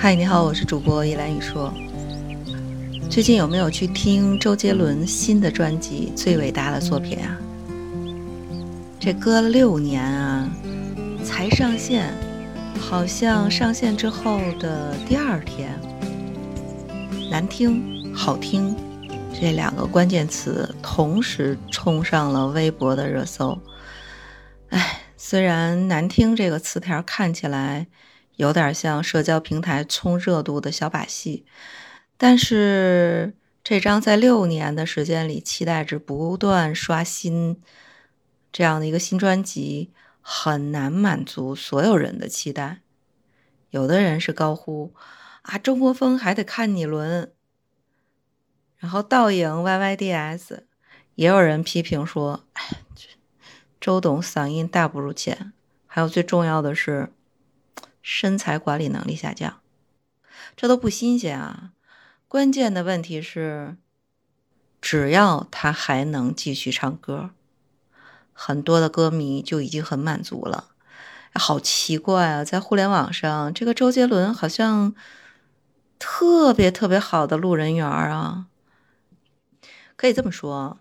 嗨，你好，我是主播依兰雨说。最近有没有去听周杰伦新的专辑《最伟大的作品》啊？这隔了六年啊，才上线，好像上线之后的第二天，难听、好听这两个关键词同时冲上了微博的热搜。哎，虽然“难听”这个词条看起来。有点像社交平台冲热度的小把戏，但是这张在六年的时间里期待值不断刷新这样的一个新专辑，很难满足所有人的期待。有的人是高呼啊，中国风还得看你轮，然后倒影 YYDS，也有人批评说，周董嗓音大不如前，还有最重要的是。身材管理能力下降，这都不新鲜啊。关键的问题是，只要他还能继续唱歌，很多的歌迷就已经很满足了。好奇怪啊，在互联网上，这个周杰伦好像特别特别好的路人缘啊。可以这么说，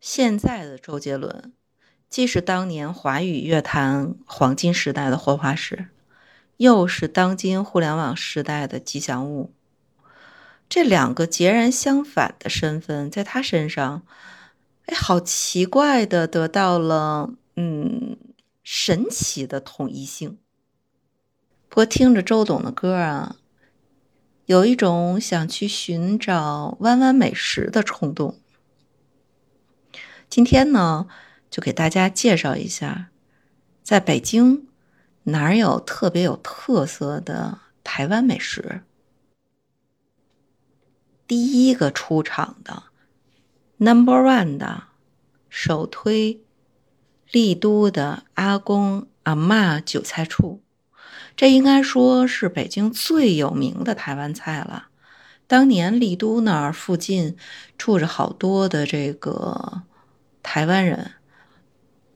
现在的周杰伦。既是当年华语乐坛黄金时代的活化石，又是当今互联网时代的吉祥物。这两个截然相反的身份，在他身上，哎，好奇怪的得到了嗯神奇的统一性。不过听着周董的歌啊，有一种想去寻找弯弯美食的冲动。今天呢？就给大家介绍一下，在北京哪儿有特别有特色的台湾美食。第一个出场的 Number One 的首推丽都的阿公阿妈韭菜处，这应该说是北京最有名的台湾菜了。当年丽都那儿附近住着好多的这个台湾人。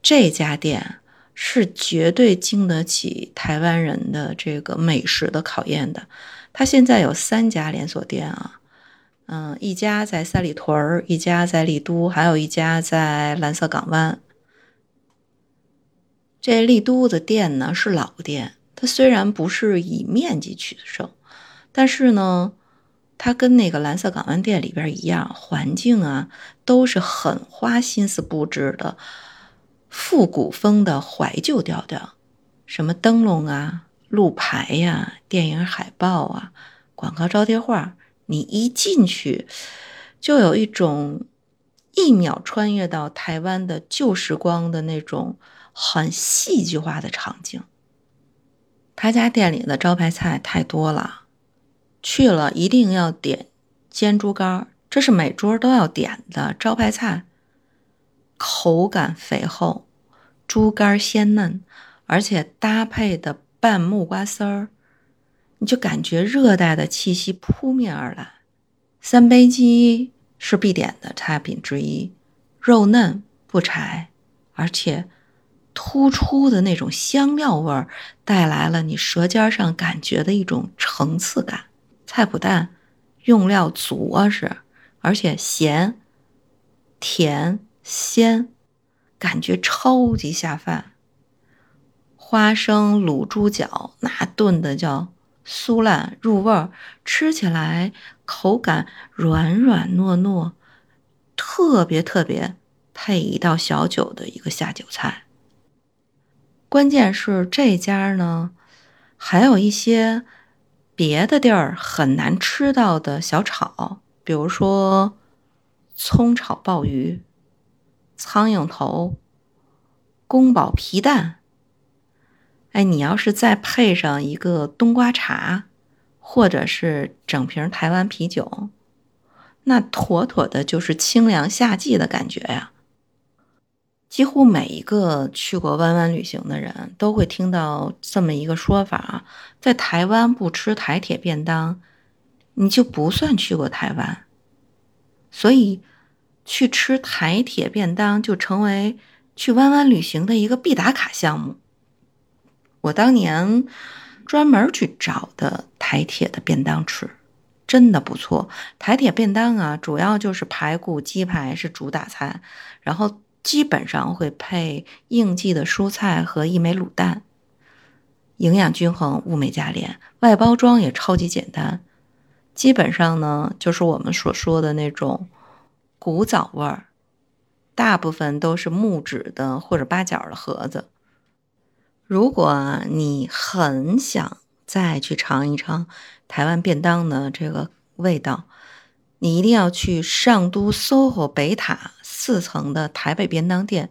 这家店是绝对经得起台湾人的这个美食的考验的。它现在有三家连锁店啊，嗯，一家在三里屯儿，一家在丽都，还有一家在蓝色港湾。这丽都的店呢是老店，它虽然不是以面积取胜，但是呢，它跟那个蓝色港湾店里边一样，环境啊都是很花心思布置的。复古风的怀旧调调，什么灯笼啊、路牌呀、电影海报啊、广告招贴画，你一进去就有一种一秒穿越到台湾的旧时光的那种很戏剧化的场景。他家店里的招牌菜太多了，去了一定要点煎猪肝，这是每桌都要点的招牌菜。口感肥厚，猪肝鲜嫩，而且搭配的拌木瓜丝儿，你就感觉热带的气息扑面而来。三杯鸡是必点的菜品之一，肉嫩不柴，而且突出的那种香料味儿带来了你舌尖上感觉的一种层次感。菜脯蛋用料足啊是，而且咸、甜。鲜，感觉超级下饭。花生卤猪脚，那炖的叫酥烂入味儿，吃起来口感软软糯糯，特别特别配一道小酒的一个下酒菜。关键是这家呢，还有一些别的地儿很难吃到的小炒，比如说葱炒鲍鱼。苍蝇头、宫保皮蛋，哎，你要是再配上一个冬瓜茶，或者是整瓶台湾啤酒，那妥妥的就是清凉夏季的感觉呀！几乎每一个去过弯弯旅行的人都会听到这么一个说法：在台湾不吃台铁便当，你就不算去过台湾。所以。去吃台铁便当就成为去弯弯旅行的一个必打卡项目。我当年专门去找的台铁的便当吃，真的不错。台铁便当啊，主要就是排骨、鸡排是主打菜，然后基本上会配应季的蔬菜和一枚卤蛋，营养均衡，物美价廉，外包装也超级简单。基本上呢，就是我们所说的那种古早味儿，大部分都是木质的或者八角的盒子。如果你很想再去尝一尝台湾便当的这个味道，你一定要去上都 SOHO 北塔四层的台北便当店。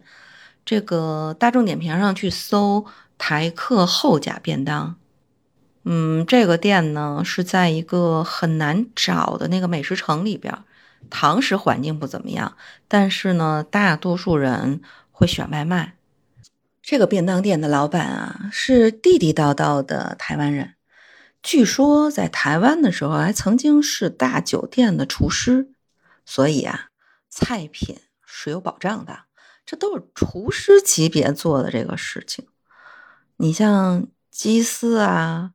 这个大众点评上去搜“台客后甲便当”。嗯，这个店呢是在一个很难找的那个美食城里边，堂食环境不怎么样，但是呢，大多数人会选外卖。这个便当店的老板啊是地地道道的台湾人，据说在台湾的时候还曾经是大酒店的厨师，所以啊，菜品是有保障的，这都是厨师级别做的这个事情。你像鸡丝啊。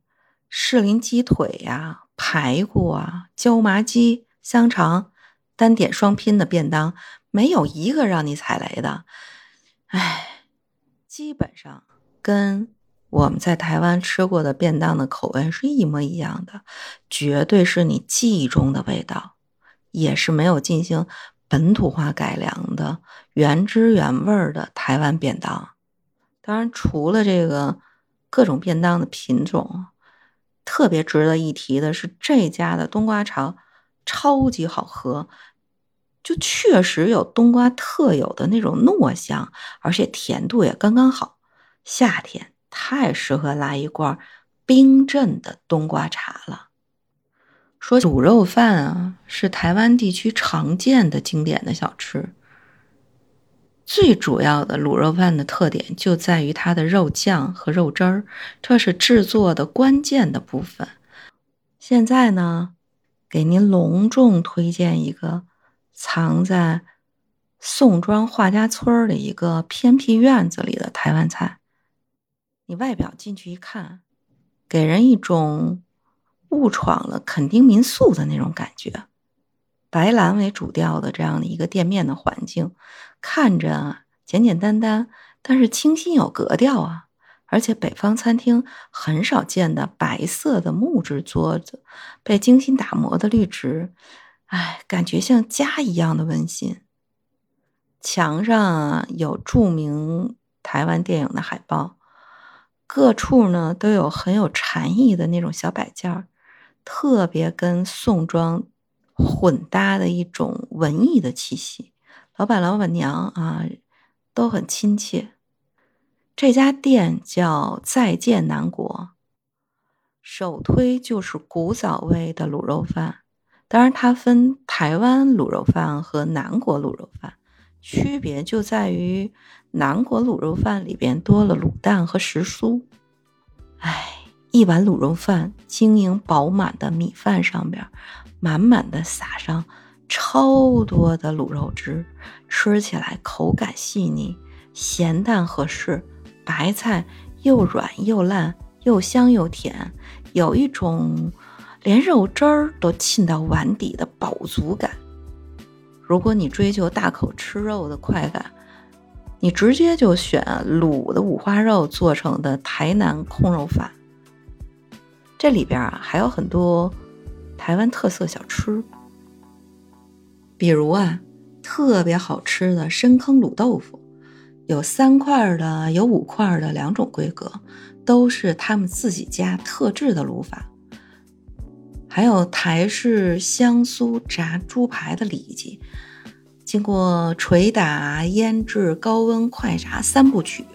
士林鸡腿呀，排骨啊，椒麻鸡、香肠，单点双拼的便当，没有一个让你踩雷的。哎，基本上跟我们在台湾吃过的便当的口味是一模一样的，绝对是你记忆中的味道，也是没有进行本土化改良的原汁原味的台湾便当。当然，除了这个各种便当的品种。特别值得一提的是，这家的冬瓜茶超级好喝，就确实有冬瓜特有的那种糯香，而且甜度也刚刚好。夏天太适合来一罐冰镇的冬瓜茶了。说卤肉饭啊，是台湾地区常见的经典的小吃。最主要的卤肉饭的特点就在于它的肉酱和肉汁儿，这是制作的关键的部分。现在呢，给您隆重推荐一个藏在宋庄画家村的一个偏僻院子里的台湾菜。你外表进去一看，给人一种误闯了垦丁民宿的那种感觉。白蓝为主调的这样的一个店面的环境，看着简简单单，但是清新有格调啊！而且北方餐厅很少见的白色的木质桌子，被精心打磨的绿植，哎，感觉像家一样的温馨。墙上有著名台湾电影的海报，各处呢都有很有禅意的那种小摆件儿特别跟宋庄。混搭的一种文艺的气息，老板老板娘啊都很亲切。这家店叫再见南国，首推就是古早味的卤肉饭。当然，它分台湾卤肉饭和南国卤肉饭，区别就在于南国卤肉饭里边多了卤蛋和时蔬。哎，一碗卤肉饭，晶莹饱满的米饭上边。满满的撒上超多的卤肉汁，吃起来口感细腻，咸淡合适，白菜又软又烂，又香又甜，有一种连肉汁儿都沁到碗底的饱足感。如果你追求大口吃肉的快感，你直接就选卤的五花肉做成的台南控肉饭。这里边啊还有很多。台湾特色小吃，比如啊，特别好吃的深坑卤豆腐，有三块的，有五块的两种规格，都是他们自己家特制的卤法。还有台式香酥炸猪排的里脊，经过捶打、腌制、高温快炸三部曲，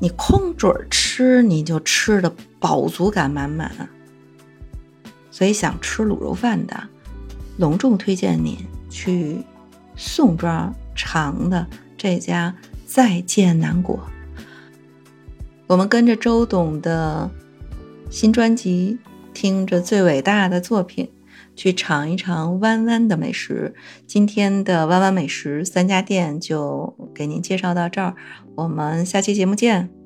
你空嘴吃，你就吃的饱足感满满。所以想吃卤肉饭的，隆重推荐您去宋庄尝的这家再见南国。我们跟着周董的新专辑，听着最伟大的作品，去尝一尝弯弯的美食。今天的弯弯美食三家店就给您介绍到这儿，我们下期节目见。